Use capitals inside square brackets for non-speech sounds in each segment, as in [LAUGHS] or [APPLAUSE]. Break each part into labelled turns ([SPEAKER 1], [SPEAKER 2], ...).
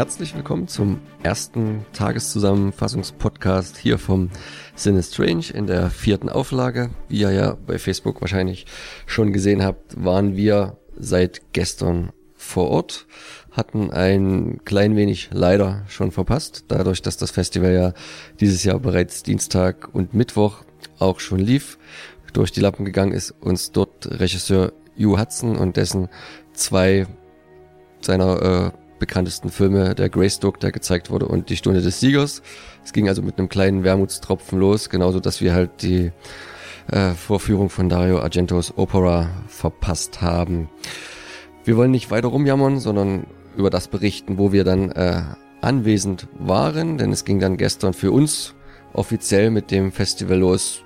[SPEAKER 1] herzlich willkommen zum ersten Tageszusammenfassungspodcast hier vom Sinne Strange in der vierten Auflage. Wie ihr ja bei Facebook wahrscheinlich schon gesehen habt, waren wir seit gestern vor Ort, hatten ein klein wenig leider schon verpasst, dadurch, dass das Festival ja dieses Jahr bereits Dienstag und Mittwoch auch schon lief, durch die Lappen gegangen ist, uns dort Regisseur Hugh Hudson und dessen zwei seiner äh, bekanntesten Filme, der Greystoke, der gezeigt wurde, und die Stunde des Siegers. Es ging also mit einem kleinen Wermutstropfen los, genauso dass wir halt die äh, Vorführung von Dario Argentos Opera verpasst haben. Wir wollen nicht weiter rumjammern, sondern über das berichten, wo wir dann äh, anwesend waren, denn es ging dann gestern für uns offiziell mit dem Festival los,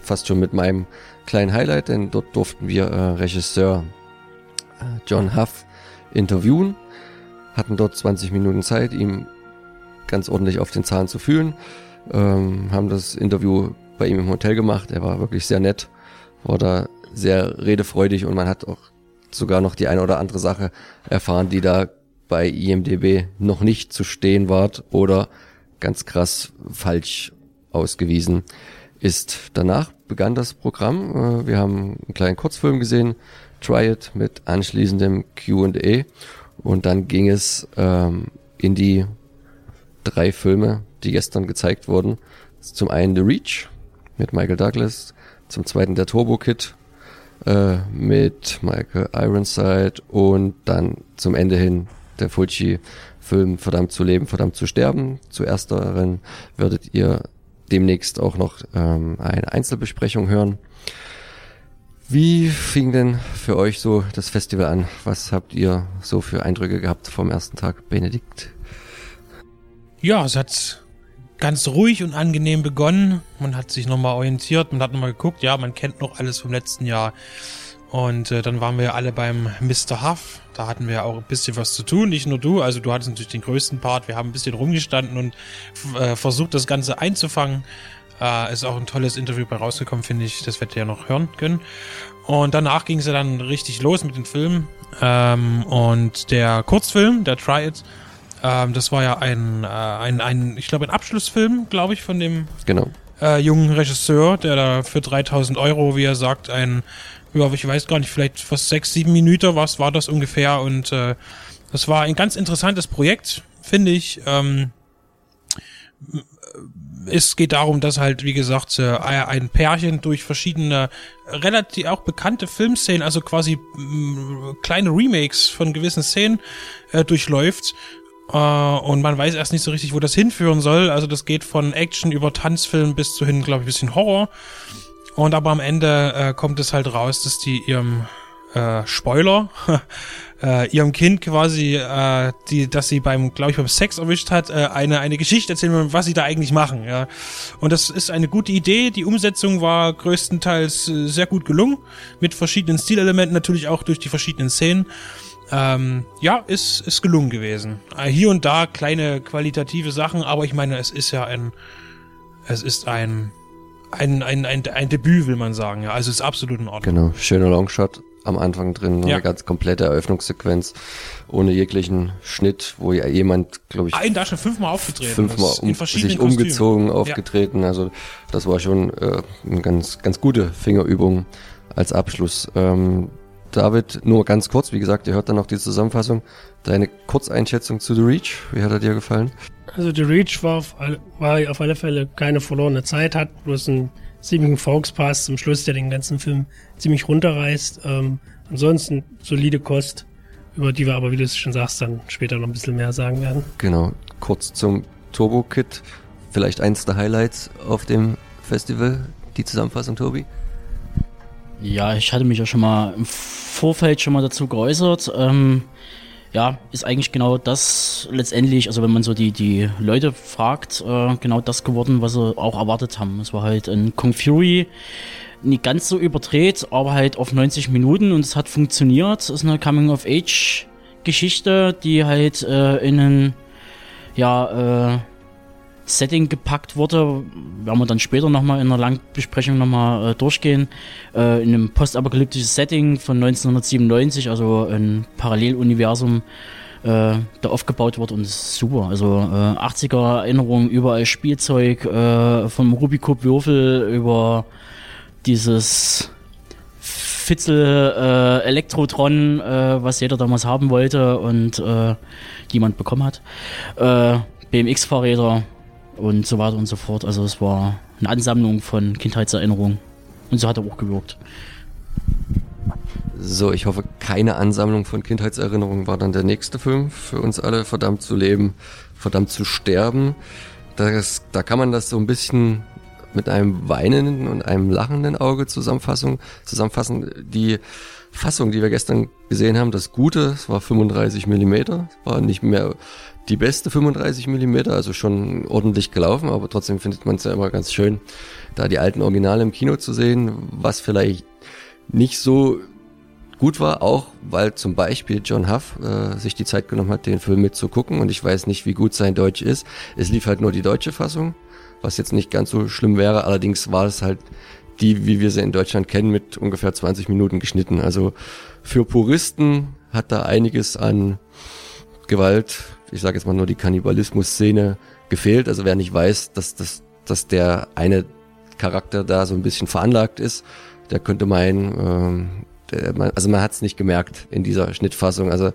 [SPEAKER 1] fast schon mit meinem kleinen Highlight, denn dort durften wir äh, Regisseur äh, John Huff interviewen, hatten dort 20 Minuten Zeit, ihm ganz ordentlich auf den Zahn zu fühlen, ähm, haben das Interview bei ihm im Hotel gemacht, er war wirklich sehr nett, war da sehr redefreudig und man hat auch sogar noch die eine oder andere Sache erfahren, die da bei IMDB noch nicht zu stehen war oder ganz krass falsch ausgewiesen ist. Danach begann das Programm. Äh, wir haben einen kleinen Kurzfilm gesehen, Try It, mit anschließendem Q&A und dann ging es ähm, in die drei Filme, die gestern gezeigt wurden. Zum einen The Reach mit Michael Douglas, zum zweiten der Turbo Kid äh, mit Michael Ironside und dann zum Ende hin der Fulci-Film Verdammt zu leben, verdammt zu sterben. Zu ersteren werdet ihr demnächst auch noch ähm, eine Einzelbesprechung hören. Wie fing denn für euch so das Festival an? Was habt ihr so für Eindrücke gehabt vom ersten Tag, Benedikt?
[SPEAKER 2] Ja, es hat ganz ruhig und angenehm begonnen. Man hat sich nochmal orientiert, man hat nochmal geguckt, ja, man kennt noch alles vom letzten Jahr. Und äh, dann waren wir alle beim Mr. Huff. Da hatten wir auch ein bisschen was zu tun, nicht nur du. Also du hattest natürlich den größten Part. Wir haben ein bisschen rumgestanden und äh, versucht, das Ganze einzufangen. Äh, ist auch ein tolles Interview bei rausgekommen, finde ich. Das werdet ihr ja noch hören können. Und danach ging es ja dann richtig los mit den Filmen. Ähm, und der Kurzfilm, der Try It, ähm, das war ja ein, äh, ein, ein ich glaube, ein Abschlussfilm, glaube ich, von dem
[SPEAKER 1] genau.
[SPEAKER 2] äh, jungen Regisseur, der da für 3000 Euro, wie er sagt, ein ja, ich weiß gar nicht, vielleicht fast sechs, sieben Minuten was war das ungefähr und äh, das war ein ganz interessantes Projekt, finde ich. Ähm, es geht darum, dass halt, wie gesagt, äh, ein Pärchen durch verschiedene, relativ auch bekannte Filmszenen, also quasi mh, kleine Remakes von gewissen Szenen äh, durchläuft. Äh, und man weiß erst nicht so richtig, wo das hinführen soll. Also das geht von Action über Tanzfilm bis zu hin, glaube ich, bisschen Horror. Und aber am Ende äh, kommt es halt raus, dass die ihrem äh, Spoiler, [LAUGHS] äh, ihrem Kind quasi, äh, die, dass sie beim, glaube ich, beim Sex erwischt hat, äh, eine eine Geschichte erzählen, was sie da eigentlich machen. Ja, und das ist eine gute Idee. Die Umsetzung war größtenteils äh, sehr gut gelungen mit verschiedenen Stilelementen, natürlich auch durch die verschiedenen Szenen. Ähm, ja, ist ist gelungen gewesen. Äh, hier und da kleine qualitative Sachen, aber ich meine, es ist ja ein, es ist ein ein, ein, ein, ein Debüt, will man sagen. Ja, also ist absolut in Ordnung.
[SPEAKER 1] Genau, schöner Longshot am Anfang drin, ja. eine ganz komplette Eröffnungssequenz ohne jeglichen Schnitt, wo ja jemand, glaube ich,
[SPEAKER 2] ein da schon fünfmal aufgetreten,
[SPEAKER 1] fünfmal um, sich umgezogen, aufgetreten. Ja. Also das war schon äh, eine ganz ganz gute Fingerübung als Abschluss. Ähm, David, nur ganz kurz, wie gesagt, ihr hört dann noch die Zusammenfassung. Deine Kurzeinschätzung zu The Reach, wie hat er dir gefallen?
[SPEAKER 3] Also The Reach war auf, alle, war auf alle Fälle keine verlorene Zeit, hat bloß einen ziemlichen Volkspass zum Schluss, der den ganzen Film ziemlich runterreißt. Ähm, ansonsten solide Kost, über die wir aber, wie du es schon sagst, dann später noch ein bisschen mehr sagen werden.
[SPEAKER 1] Genau, kurz zum Turbo Kit. Vielleicht eins der Highlights auf dem Festival, die Zusammenfassung, Tobi?
[SPEAKER 4] Ja, ich hatte mich ja schon mal im Vorfeld schon mal dazu geäußert. Ähm, ja, ist eigentlich genau das letztendlich, also wenn man so die, die Leute fragt, äh, genau das geworden, was sie auch erwartet haben. Es war halt ein Kung Fury, nicht ganz so überdreht, aber halt auf 90 Minuten und es hat funktioniert. Es ist eine Coming-of-Age-Geschichte, die halt äh, in einen, ja, äh, Setting gepackt wurde, werden wir dann später nochmal in einer Langbesprechung nochmal äh, durchgehen, äh, in einem postapokalyptisches Setting von 1997, also ein Paralleluniversum, äh, da aufgebaut wird und ist super. Also äh, 80er Erinnerungen, überall Spielzeug, äh, vom Rubikop Würfel über dieses Fitzel äh, Elektrotron, äh, was jeder damals haben wollte und äh, jemand bekommen hat. Äh, BMX-Fahrräder und so weiter und so fort. Also es war eine Ansammlung von Kindheitserinnerungen. Und so hat er auch gewirkt.
[SPEAKER 1] So, ich hoffe, keine Ansammlung von Kindheitserinnerungen war dann der nächste Film für uns alle. Verdammt zu leben, verdammt zu sterben. Das, da kann man das so ein bisschen mit einem weinenden und einem lachenden Auge zusammenfassen. Die Fassung, die wir gestern gesehen haben, das Gute, es war 35 Millimeter, war nicht mehr die beste 35 Millimeter, also schon ordentlich gelaufen, aber trotzdem findet man es ja immer ganz schön, da die alten Originale im Kino zu sehen, was vielleicht nicht so gut war, auch weil zum Beispiel John Huff äh, sich die Zeit genommen hat, den Film mitzugucken und ich weiß nicht, wie gut sein Deutsch ist. Es lief halt nur die deutsche Fassung, was jetzt nicht ganz so schlimm wäre, allerdings war es halt die, wie wir sie in Deutschland kennen, mit ungefähr 20 Minuten geschnitten. Also für Puristen hat da einiges an Gewalt, ich sage jetzt mal nur die Kannibalismus-Szene gefehlt. Also wer nicht weiß, dass, dass, dass der eine Charakter da so ein bisschen veranlagt ist, der könnte meinen, ähm, der, man, also man hat es nicht gemerkt in dieser Schnittfassung. Also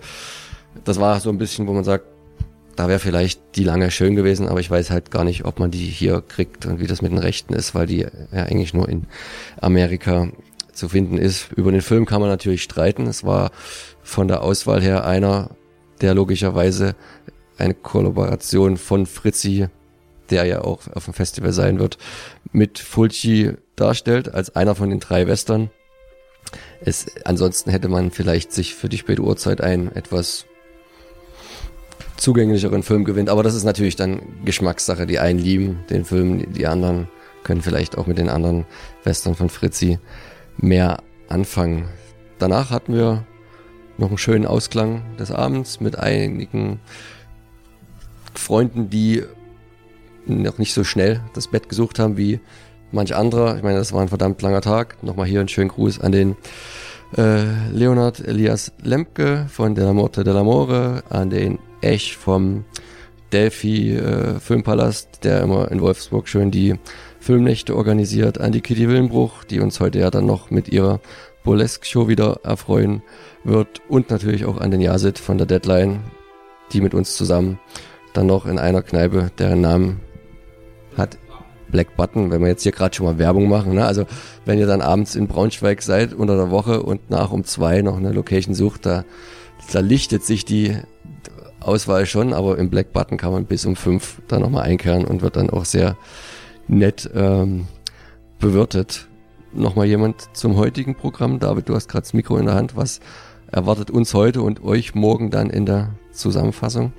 [SPEAKER 1] das war so ein bisschen, wo man sagt, da wäre vielleicht die lange schön gewesen, aber ich weiß halt gar nicht, ob man die hier kriegt und wie das mit den Rechten ist, weil die ja eigentlich nur in Amerika zu finden ist. Über den Film kann man natürlich streiten. Es war von der Auswahl her einer, der logischerweise eine Kollaboration von Fritzi, der ja auch auf dem Festival sein wird, mit Fulci darstellt, als einer von den drei Western. Es, ansonsten hätte man vielleicht sich für die späte Uhrzeit ein etwas zugänglicheren Film gewinnt. Aber das ist natürlich dann Geschmackssache. Die einen lieben den Film, die anderen können vielleicht auch mit den anderen Western von Fritzi mehr anfangen. Danach hatten wir noch einen schönen Ausklang des Abends mit einigen Freunden, die noch nicht so schnell das Bett gesucht haben wie manch anderer. Ich meine, das war ein verdammt langer Tag. Nochmal hier einen schönen Gruß an den äh, Leonard Elias Lemke von De Morte de l'Amore, an den Ech vom Delphi äh, Filmpalast, der immer in Wolfsburg schön die Filmnächte organisiert, an die Kitty Willenbruch, die uns heute ja dann noch mit ihrer Burlesque-Show wieder erfreuen wird und natürlich auch an den Jasit von der Deadline, die mit uns zusammen dann noch in einer Kneipe, deren Namen hat Black Button, wenn wir jetzt hier gerade schon mal Werbung machen. Ne? Also wenn ihr dann abends in Braunschweig seid unter der Woche und nach um zwei noch eine Location sucht, da, da lichtet sich die Auswahl schon, aber im Black Button kann man bis um fünf da nochmal einkehren und wird dann auch sehr nett ähm, bewirtet. Nochmal jemand zum heutigen Programm. David, du hast gerade das Mikro in der Hand. Was erwartet uns heute und euch morgen dann in der Zusammenfassung?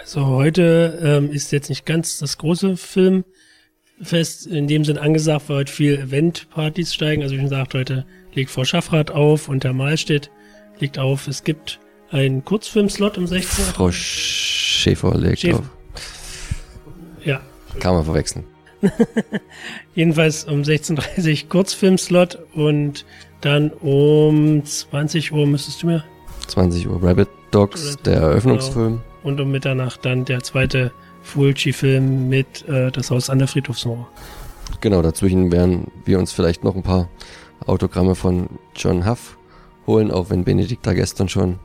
[SPEAKER 3] Also heute ähm, ist jetzt nicht ganz das große Filmfest in dem Sinn angesagt, weil heute viel Eventpartys steigen. Also wie gesagt, heute legt Frau Schaffrath auf und der Mahlstedt legt auf. Es gibt einen Kurzfilmslot um 16 Uhr.
[SPEAKER 1] Frau Schäfer legt Schäfer. auf.
[SPEAKER 3] Ja.
[SPEAKER 1] Kann man verwechseln. [LAUGHS]
[SPEAKER 3] Jedenfalls um 16.30 Uhr Kurzfilmslot und dann um 20 Uhr müsstest du mir.
[SPEAKER 1] 20 Uhr Rabbit Dogs, der Eröffnungsfilm. Genau.
[SPEAKER 3] Und um Mitternacht dann der zweite Fulci-Film mit äh, Das Haus an der Friedhofsmauer.
[SPEAKER 1] Genau, dazwischen werden wir uns vielleicht noch ein paar Autogramme von John Huff holen, auch wenn Benedikt da gestern schon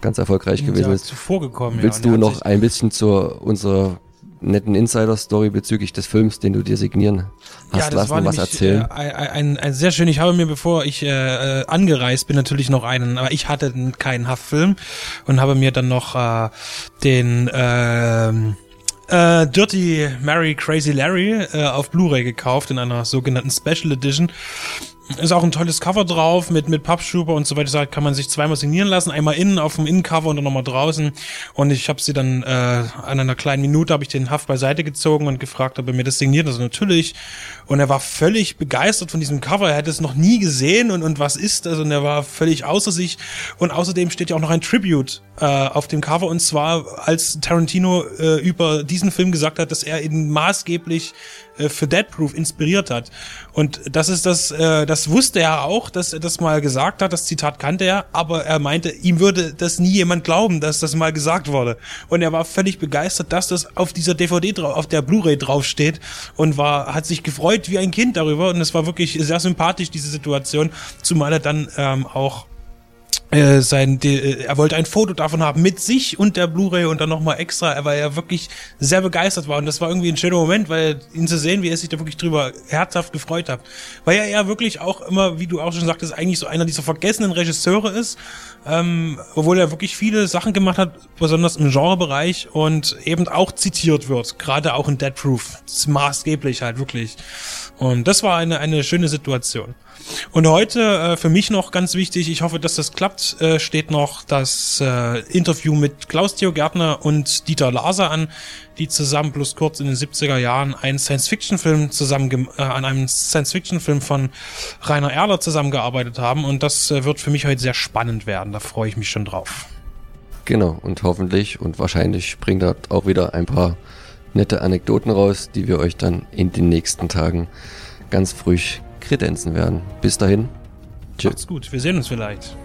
[SPEAKER 1] ganz erfolgreich gewesen ist.
[SPEAKER 2] Zuvor gekommen,
[SPEAKER 1] Willst ja, du noch ein bisschen zu unserer netten Insider-Story bezüglich des Films, den du dir signieren hast ja, lassen, was erzählen? Äh,
[SPEAKER 2] ein, ein, ein, sehr schön. Ich habe mir, bevor ich äh, angereist bin, natürlich noch einen, aber ich hatte keinen Haftfilm und habe mir dann noch äh, den äh, äh, Dirty Mary Crazy Larry äh, auf Blu-ray gekauft in einer sogenannten Special Edition ist auch ein tolles Cover drauf mit, mit Pappschuber und so weiter. Da kann man sich zweimal signieren lassen. Einmal innen auf dem Innencover und dann nochmal draußen. Und ich habe sie dann äh, an einer kleinen Minute habe ich den Haft beiseite gezogen und gefragt, ob er mir das signiert. Also natürlich. Und er war völlig begeistert von diesem Cover. Er hätte es noch nie gesehen und, und was ist das? Und er war völlig außer sich. Und außerdem steht ja auch noch ein Tribute äh, auf dem Cover. Und zwar, als Tarantino äh, über diesen Film gesagt hat, dass er ihn maßgeblich äh, für Dead Proof inspiriert hat. Und das ist das, äh, das das wusste er auch, dass er das mal gesagt hat, das Zitat kannte er, aber er meinte, ihm würde das nie jemand glauben, dass das mal gesagt wurde. Und er war völlig begeistert, dass das auf dieser DVD drauf, auf der Blu-ray draufsteht und war, hat sich gefreut wie ein Kind darüber und es war wirklich sehr sympathisch, diese Situation, zumal er dann ähm, auch äh, sein, die, äh, er wollte ein Foto davon haben mit sich und der Blu-ray und dann nochmal extra, er war ja wirklich sehr begeistert war und das war irgendwie ein schöner Moment, weil ihn zu sehen, wie er sich da wirklich drüber herzhaft gefreut hat. Weil er ja wirklich auch immer, wie du auch schon sagtest, eigentlich so einer dieser vergessenen Regisseure ist, ähm, obwohl er wirklich viele Sachen gemacht hat, besonders im Genrebereich und eben auch zitiert wird, gerade auch in Dead Proof. Das ist maßgeblich halt wirklich. Und das war eine, eine schöne Situation. Und heute äh, für mich noch ganz wichtig, ich hoffe, dass das klappt, äh, steht noch das äh, Interview mit Klaus-Theo Gärtner und Dieter Laser an, die zusammen plus kurz in den 70er Jahren einen Science-Fiction-Film zusammen äh, an einem Science-Fiction-Film von Rainer Erler zusammengearbeitet haben. Und das äh, wird für mich heute sehr spannend werden. Da freue ich mich schon drauf.
[SPEAKER 1] Genau, und hoffentlich und wahrscheinlich bringt er auch wieder ein paar nette Anekdoten raus, die wir euch dann in den nächsten Tagen ganz früh kredenzen werden. Bis dahin.
[SPEAKER 2] Tschüss. Macht's gut, wir sehen uns vielleicht.